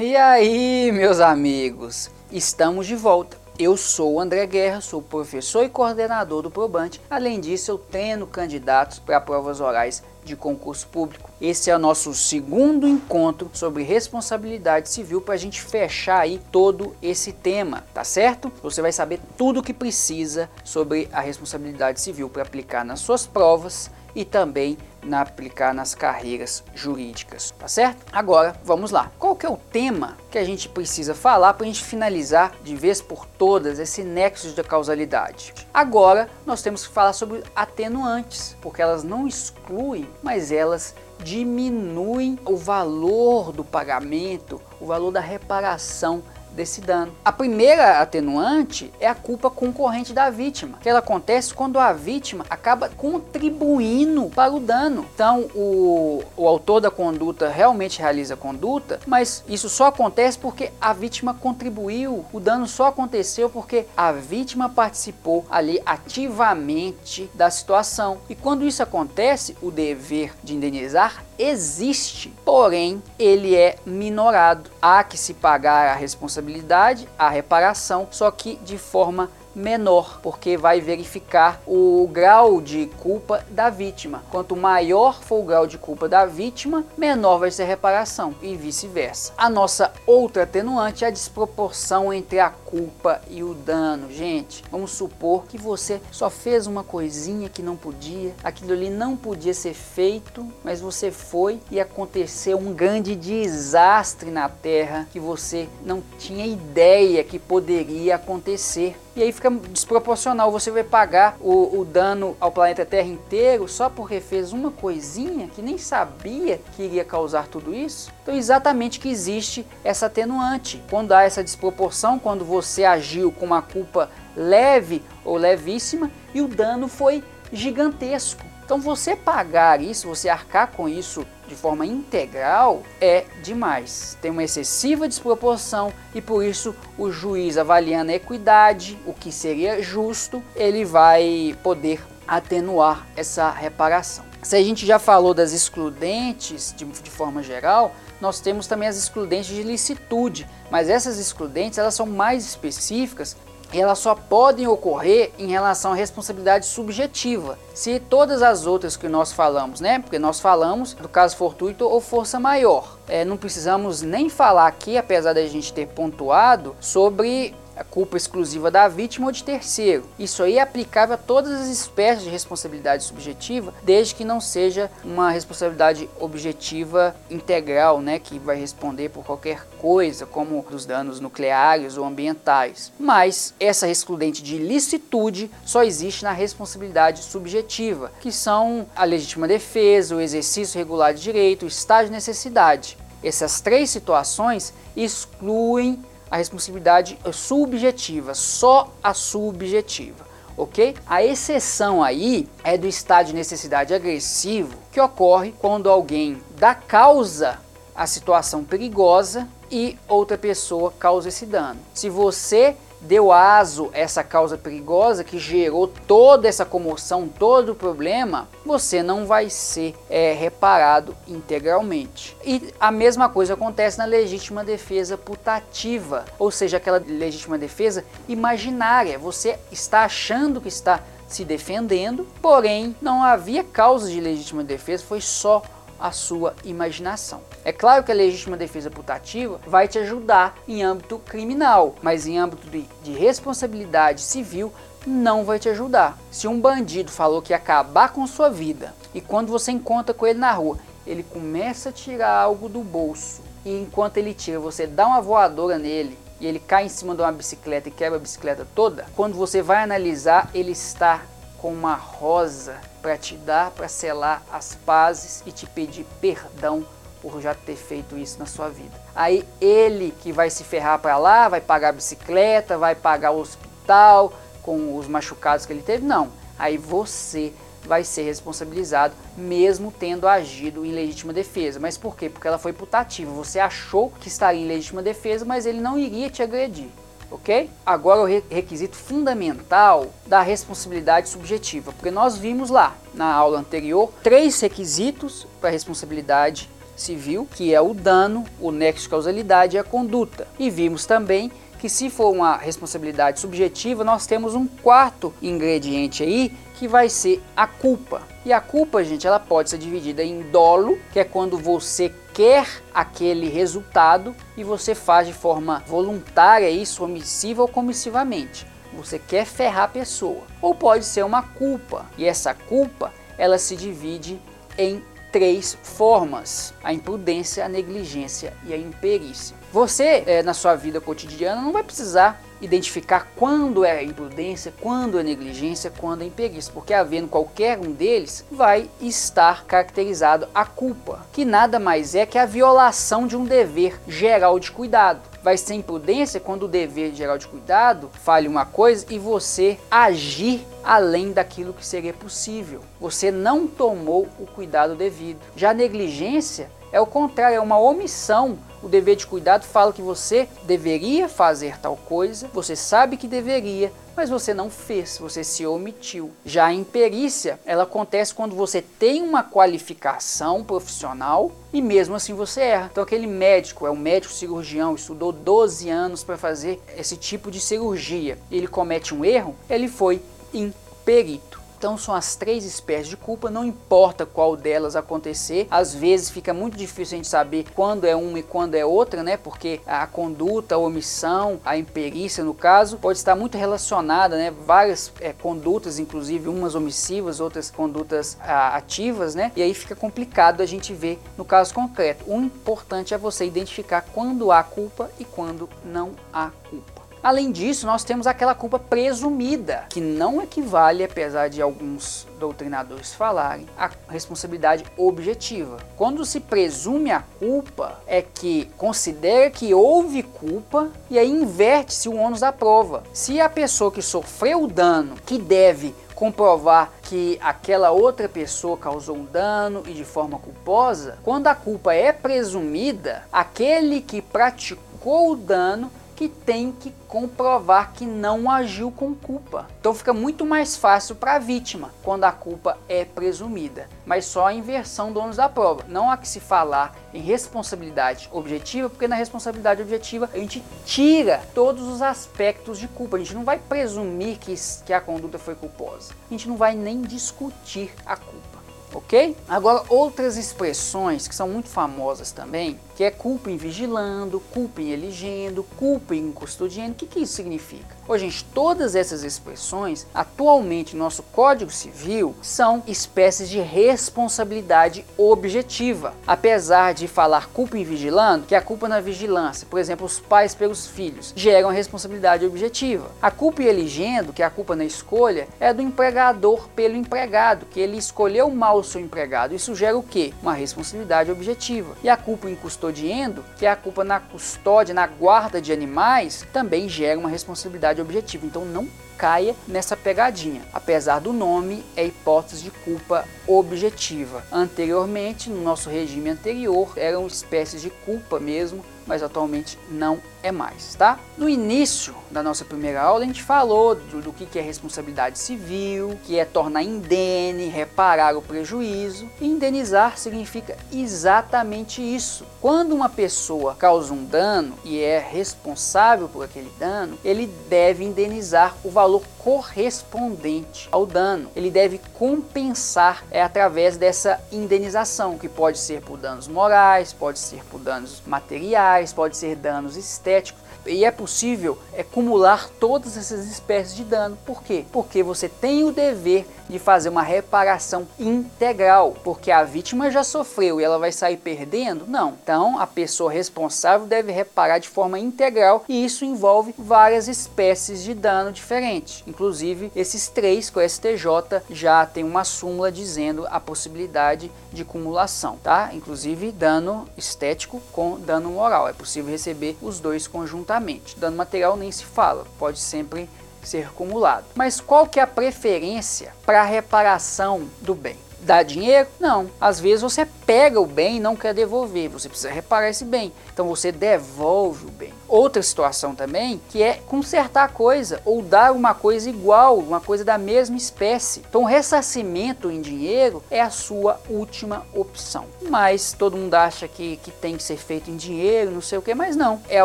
E aí, meus amigos, estamos de volta. Eu sou o André Guerra, sou professor e coordenador do Probante. Além disso, eu treino candidatos para provas orais de concurso público. Esse é o nosso segundo encontro sobre responsabilidade civil para a gente fechar aí todo esse tema, tá certo? Você vai saber tudo o que precisa sobre a responsabilidade civil para aplicar nas suas provas e também na aplicar nas carreiras jurídicas, tá certo? Agora, vamos lá. Qual que é o tema que a gente precisa falar para a gente finalizar de vez por todas esse nexo de causalidade? Agora, nós temos que falar sobre atenuantes, porque elas não excluem, mas elas diminuem o valor do pagamento, o valor da reparação desse dano. A primeira atenuante é a culpa concorrente da vítima, que ela acontece quando a vítima acaba contribuindo para o dano. Então, o, o autor da conduta realmente realiza a conduta, mas isso só acontece porque a vítima contribuiu. O dano só aconteceu porque a vítima participou ali ativamente da situação. E quando isso acontece, o dever de indenizar existe, porém ele é minorado. Há que se pagar a responsabilidade, a reparação, só que de forma menor, porque vai verificar o grau de culpa da vítima. Quanto maior for o grau de culpa da vítima, menor vai ser a reparação e vice-versa. A nossa outra atenuante é a desproporção entre a culpa e o dano. Gente, vamos supor que você só fez uma coisinha que não podia, aquilo ali não podia ser feito, mas você foi e aconteceu um grande desastre na Terra que você não tinha ideia que poderia acontecer e aí fica desproporcional. Você vai pagar o, o, dano ao planeta Terra inteiro só porque fez uma coisinha que nem sabia que iria causar tudo isso. Então, exatamente que existe essa atenuante. Quando há essa desproporção, quando você agiu com uma culpa leve ou levíssima e o dano foi gigantesco. Então você pagar isso, você arcar com isso de forma integral é demais. Tem uma excessiva desproporção e por isso o juiz avaliando a equidade, o que seria justo, ele vai poder atenuar essa reparação. Se a gente já falou das excludentes de, de forma geral, nós temos também as excludentes de licitude, mas essas excludentes elas são mais específicas elas só podem ocorrer em relação à responsabilidade subjetiva. Se todas as outras que nós falamos, né? Porque nós falamos do caso fortuito ou força maior. É, não precisamos nem falar aqui, apesar da gente ter pontuado, sobre a culpa exclusiva da vítima ou de terceiro. Isso aí é aplicável a todas as espécies de responsabilidade subjetiva, desde que não seja uma responsabilidade objetiva integral, né, que vai responder por qualquer coisa, como dos danos nucleares ou ambientais. Mas essa excludente de licitude só existe na responsabilidade subjetiva, que são a legítima defesa, o exercício regular de direito, o estágio de necessidade. Essas três situações excluem a responsabilidade subjetiva, só a subjetiva, ok? A exceção aí é do estado de necessidade agressivo que ocorre quando alguém dá causa à situação perigosa e outra pessoa causa esse dano. Se você deu aso a essa causa perigosa que gerou toda essa comoção, todo o problema, você não vai ser é, reparado integralmente. E a mesma coisa acontece na legítima defesa putativa, ou seja, aquela legítima defesa imaginária. Você está achando que está se defendendo, porém não havia causa de legítima defesa, foi só a sua imaginação. É claro que a legítima defesa putativa vai te ajudar em âmbito criminal, mas em âmbito de, de responsabilidade civil não vai te ajudar. Se um bandido falou que ia acabar com sua vida e quando você encontra com ele na rua, ele começa a tirar algo do bolso e enquanto ele tira, você dá uma voadora nele e ele cai em cima de uma bicicleta e quebra a bicicleta toda, quando você vai analisar, ele está com uma rosa para te dar, para selar as pazes e te pedir perdão por já ter feito isso na sua vida. Aí ele que vai se ferrar para lá, vai pagar a bicicleta, vai pagar o hospital com os machucados que ele teve, não. Aí você vai ser responsabilizado mesmo tendo agido em legítima defesa. Mas por quê? Porque ela foi putativa. Você achou que estaria em legítima defesa, mas ele não iria te agredir ok? Agora o requisito fundamental da responsabilidade subjetiva, porque nós vimos lá na aula anterior três requisitos para responsabilidade civil, que é o dano, o nexo de causalidade e a conduta. E vimos também que se for uma responsabilidade subjetiva, nós temos um quarto ingrediente aí, que vai ser a culpa. E a culpa, gente, ela pode ser dividida em dolo, que é quando você quer aquele resultado e você faz de forma voluntária isso, omissiva ou comissivamente. Você quer ferrar a pessoa. Ou pode ser uma culpa. E essa culpa, ela se divide em três formas: a imprudência, a negligência e a imperícia. Você, é, na sua vida cotidiana, não vai precisar identificar quando é imprudência, quando é negligência, quando é imperícia, porque havendo qualquer um deles, vai estar caracterizado a culpa, que nada mais é que a violação de um dever geral de cuidado. Vai ser imprudência quando o dever geral de cuidado fale uma coisa e você agir além daquilo que seria possível. Você não tomou o cuidado devido. Já negligência é o contrário, é uma omissão. O dever de cuidado fala que você deveria fazer tal coisa, você sabe que deveria, mas você não fez, você se omitiu. Já a imperícia, ela acontece quando você tem uma qualificação profissional e mesmo assim você erra. Então aquele médico, é um médico cirurgião, estudou 12 anos para fazer esse tipo de cirurgia, ele comete um erro, ele foi imperito. Então são as três espécies de culpa, não importa qual delas acontecer. Às vezes fica muito difícil a gente saber quando é uma e quando é outra, né? Porque a conduta, a omissão, a imperícia no caso, pode estar muito relacionada, né? Várias é, condutas, inclusive umas omissivas, outras condutas a, ativas, né? E aí fica complicado a gente ver no caso concreto. O importante é você identificar quando há culpa e quando não há culpa. Além disso, nós temos aquela culpa presumida, que não equivale, apesar de alguns doutrinadores falarem, à responsabilidade objetiva. Quando se presume a culpa, é que considera que houve culpa e aí inverte-se o ônus da prova. Se a pessoa que sofreu o dano, que deve comprovar que aquela outra pessoa causou um dano e de forma culposa, quando a culpa é presumida, aquele que praticou o dano que tem que comprovar que não agiu com culpa. Então fica muito mais fácil para a vítima quando a culpa é presumida, mas só a inversão do ônus da prova. Não há que se falar em responsabilidade objetiva, porque na responsabilidade objetiva a gente tira todos os aspectos de culpa. A gente não vai presumir que, que a conduta foi culposa. A gente não vai nem discutir a culpa ok? Agora, outras expressões que são muito famosas também que é culpa em vigilando, culpa em elegendo, culpa em custodiando. O que, que isso significa? Gente, todas essas expressões, atualmente no nosso Código Civil, são espécies de responsabilidade objetiva. Apesar de falar culpa em vigilando, que é a culpa na vigilância, por exemplo, os pais pelos filhos, geram responsabilidade objetiva. A culpa em elegendo, que é a culpa na escolha, é do empregador pelo empregado, que ele escolheu mal o seu empregado. Isso gera o quê? Uma responsabilidade objetiva. E a culpa em custodiando, que é a culpa na custódia, na guarda de animais, também gera uma responsabilidade objetiva. Então não caia nessa pegadinha. Apesar do nome, é hipótese de culpa objetiva. Anteriormente, no nosso regime anterior, eram espécies de culpa mesmo, mas atualmente não é mais, tá? No início da nossa primeira aula, a gente falou do, do, que é responsabilidade civil, que é tornar indene, reparar o prejuízo. E indenizar significa exatamente isso. Quando uma pessoa causa um dano e é responsável por aquele dano, ele deve indenizar o valor correspondente ao dano. Ele deve compensar é através dessa indenização, que pode ser por danos morais, pode ser por danos materiais, pode ser danos estéticos e é possível acumular todas essas espécies de dano. Por quê? Porque você tem o dever de fazer uma reparação integral, porque a vítima já sofreu e ela vai sair perdendo? Não. Então, a pessoa responsável deve reparar de forma integral e isso envolve várias espécies de dano diferentes. Inclusive, esses três que o STJ já tem uma súmula dizendo a possibilidade de acumulação, tá? Inclusive dano estético com dano moral. É possível receber os dois conjuntamente. Dano material nem se fala, pode sempre ser acumulado. Mas qual que é a preferência para a reparação do bem? Dá dinheiro? Não. Às vezes você pega o bem e não quer devolver, você precisa reparar esse bem. Então você devolve o bem. Outra situação também, que é consertar a coisa ou dar uma coisa igual, uma coisa da mesma espécie. Então, ressarcimento em dinheiro é a sua última opção. Mas todo mundo acha que, que tem que ser feito em dinheiro, não sei o que, mas não. É a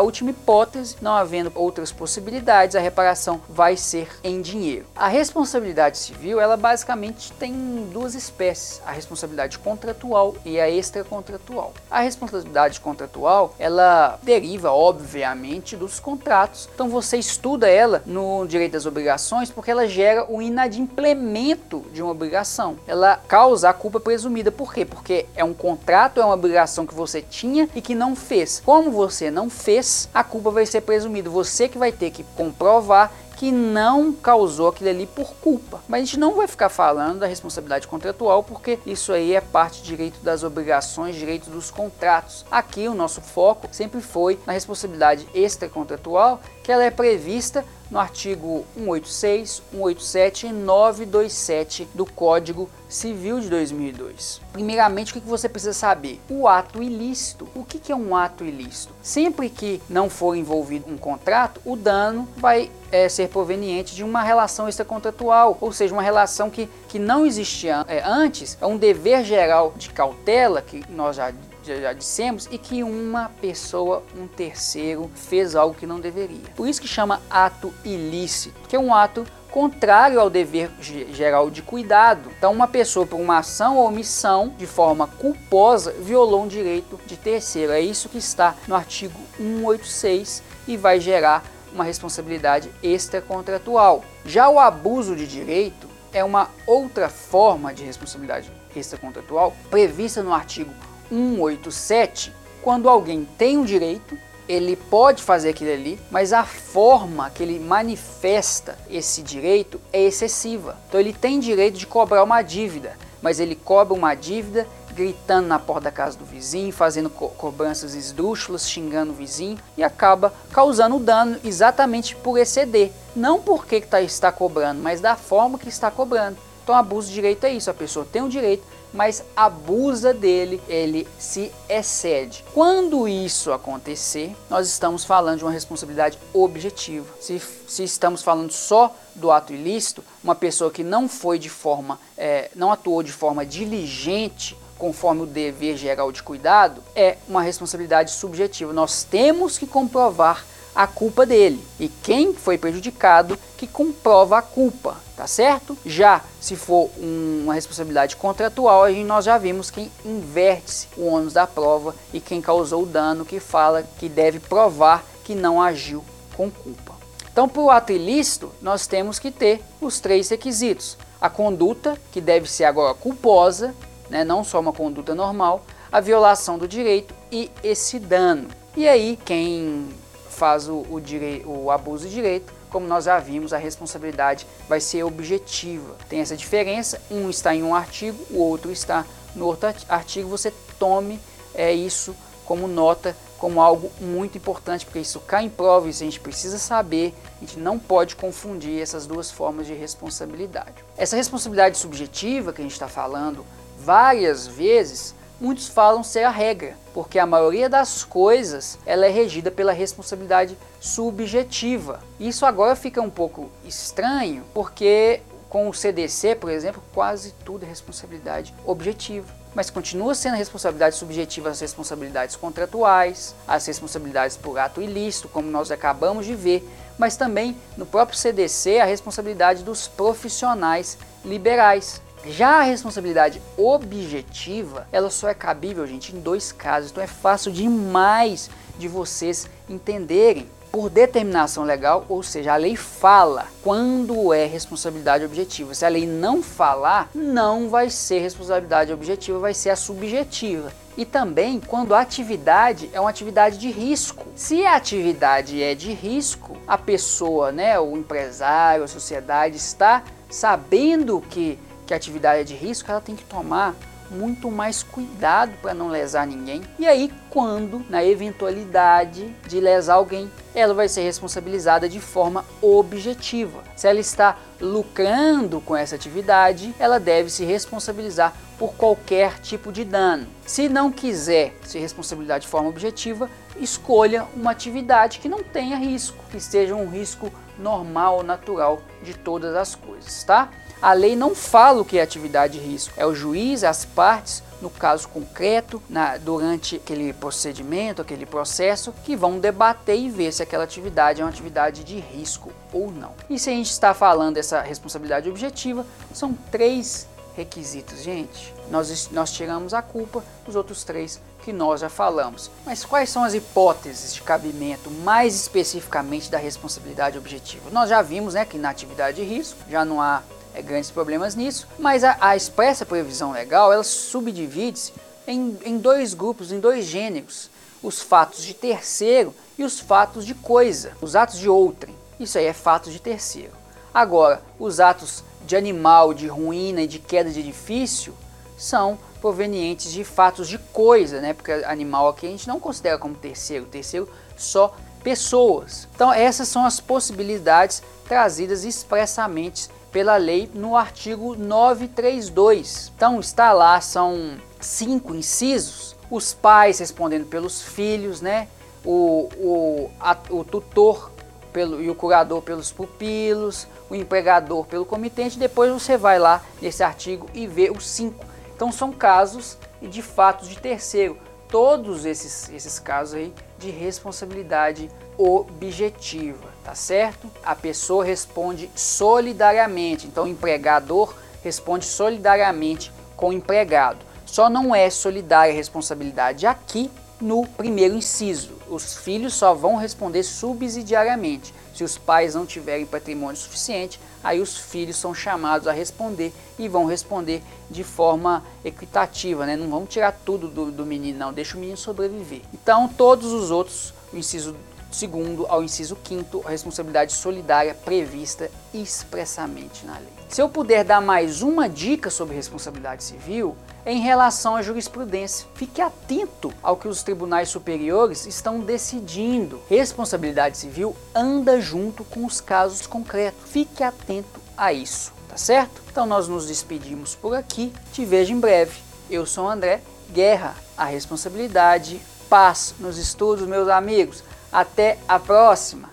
última hipótese, não havendo outras possibilidades, a reparação vai ser em dinheiro. A responsabilidade civil, ela basicamente tem duas espécies: a responsabilidade contratual e a extracontratual. A responsabilidade contratual, ela deriva, obviamente, dos contratos. Então você estuda ela no direito das obrigações porque ela gera o inadimplemento de uma obrigação. Ela causa a culpa presumida. Por quê? Porque é um contrato, é uma obrigação que você tinha e que não fez. Como você não fez, a culpa vai ser presumida. Você que vai ter que comprovar que não causou aquilo ali por culpa. Mas a gente não vai ficar falando da responsabilidade contratual porque isso aí é parte direito das obrigações, direito dos contratos. Aqui o nosso foco sempre foi na responsabilidade extracontratual, que ela é prevista no artigo 186, 187 e 927 do Código Civil de 2002. Primeiramente, o que você precisa saber? O ato ilícito. O que é um ato ilícito? Sempre que não for envolvido um contrato, o dano vai é, ser proveniente de uma relação extracontratual, ou seja, uma relação que, que não existia é, antes, é um dever geral de cautela, que nós já já dissemos, e que uma pessoa, um terceiro, fez algo que não deveria. Por isso que chama ato ilícito, que é um ato contrário ao dever geral de cuidado. Então, uma pessoa, por uma ação ou omissão, de forma culposa, violou um direito de terceiro. É isso que está no artigo 186 e vai gerar uma responsabilidade extracontratual. Já o abuso de direito é uma outra forma de responsabilidade extracontratual prevista no artigo 187, quando alguém tem um direito, ele pode fazer aquilo ali, mas a forma que ele manifesta esse direito é excessiva. Então ele tem direito de cobrar uma dívida, mas ele cobra uma dívida gritando na porta da casa do vizinho, fazendo co cobranças esdrúxulas, xingando o vizinho e acaba causando dano exatamente por exceder. Não porque tá, está cobrando, mas da forma que está cobrando. Então, abuso de direito é isso: a pessoa tem o direito, mas abusa dele, ele se excede. Quando isso acontecer, nós estamos falando de uma responsabilidade objetiva. Se, se estamos falando só do ato ilícito, uma pessoa que não foi de forma, é, não atuou de forma diligente conforme o dever geral de cuidado, é uma responsabilidade subjetiva. Nós temos que comprovar a culpa dele. E quem foi prejudicado que comprova a culpa, tá certo? Já se for uma responsabilidade contratual, a gente, nós já vimos quem inverte o ônus da prova e quem causou o dano que fala que deve provar que não agiu com culpa. Então, para o ato ilícito, nós temos que ter os três requisitos: a conduta, que deve ser agora culposa, né, não só uma conduta normal, a violação do direito e esse dano. E aí, quem faz o, o, o abuso de direito, como nós já vimos, a responsabilidade vai ser objetiva. Tem essa diferença, um está em um artigo, o outro está no outro artigo. Você tome é, isso como nota, como algo muito importante, porque isso cai em prova, isso a gente precisa saber, a gente não pode confundir essas duas formas de responsabilidade. Essa responsabilidade subjetiva que a gente está falando várias vezes, muitos falam ser a regra, porque a maioria das coisas ela é regida pela responsabilidade subjetiva. Isso agora fica um pouco estranho, porque com o CDC, por exemplo, quase tudo é responsabilidade objetiva. Mas continua sendo responsabilidade subjetiva as responsabilidades contratuais, as responsabilidades por ato ilícito, como nós acabamos de ver, mas também no próprio CDC a responsabilidade dos profissionais liberais. Já a responsabilidade objetiva, ela só é cabível, gente, em dois casos. Então é fácil demais de vocês entenderem. Por determinação legal, ou seja, a lei fala quando é responsabilidade objetiva. Se a lei não falar, não vai ser responsabilidade objetiva, vai ser a subjetiva. E também quando a atividade é uma atividade de risco. Se a atividade é de risco, a pessoa, né, o empresário, a sociedade está sabendo que que a atividade é de risco, ela tem que tomar muito mais cuidado para não lesar ninguém. E aí, quando, na eventualidade de lesar alguém, ela vai ser responsabilizada de forma objetiva. Se ela está lucrando com essa atividade, ela deve se responsabilizar por qualquer tipo de dano. Se não quiser se responsabilizar de forma objetiva, escolha uma atividade que não tenha risco, que seja um risco normal, natural de todas as coisas, tá? A lei não fala o que é atividade de risco, é o juiz, as partes, no caso concreto, na, durante aquele procedimento, aquele processo, que vão debater e ver se aquela atividade é uma atividade de risco ou não. E se a gente está falando dessa responsabilidade objetiva, são três requisitos, gente. Nós, nós tiramos a culpa dos outros três que nós já falamos. Mas quais são as hipóteses de cabimento mais especificamente da responsabilidade objetiva? Nós já vimos né, que na atividade de risco já não há é, grandes problemas nisso, mas a, a expressa previsão legal ela subdivide-se em, em dois grupos, em dois gêneros: os fatos de terceiro e os fatos de coisa, os atos de outrem. Isso aí é fatos de terceiro. Agora, os atos de animal, de ruína e de queda de edifício são provenientes de fatos de coisa, né? Porque animal aqui a gente não considera como terceiro, terceiro só pessoas. Então essas são as possibilidades trazidas expressamente pela lei no artigo 932. Então está lá, são cinco incisos, os pais respondendo pelos filhos, né? O, o, a, o tutor pelo, e o curador pelos pupilos, o empregador pelo comitente, depois você vai lá nesse artigo e vê os cinco. Então são casos de fatos de terceiro. Todos esses, esses casos aí de responsabilidade objetiva, tá certo? A pessoa responde solidariamente, então o empregador responde solidariamente com o empregado. Só não é solidária a responsabilidade aqui no primeiro inciso. Os filhos só vão responder subsidiariamente. Se os pais não tiverem patrimônio suficiente, aí os filhos são chamados a responder e vão responder de forma equitativa, né? Não vão tirar tudo do, do menino, não, deixa o menino sobreviver. Então, todos os outros, o inciso segundo ao inciso quinto, a responsabilidade solidária prevista expressamente na lei. Se eu puder dar mais uma dica sobre responsabilidade civil, em relação à jurisprudência. Fique atento ao que os tribunais superiores estão decidindo. Responsabilidade civil anda junto com os casos concretos. Fique atento a isso, tá certo? Então nós nos despedimos por aqui. Te vejo em breve. Eu sou o André. Guerra, a responsabilidade, paz nos estudos, meus amigos. Até a próxima.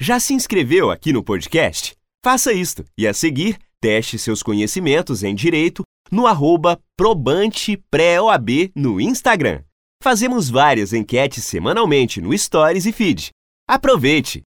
Já se inscreveu aqui no podcast? Faça isto e a seguir teste seus conhecimentos em direito no arroba probantepré-OAB no Instagram. Fazemos várias enquetes semanalmente no Stories e Feed. Aproveite!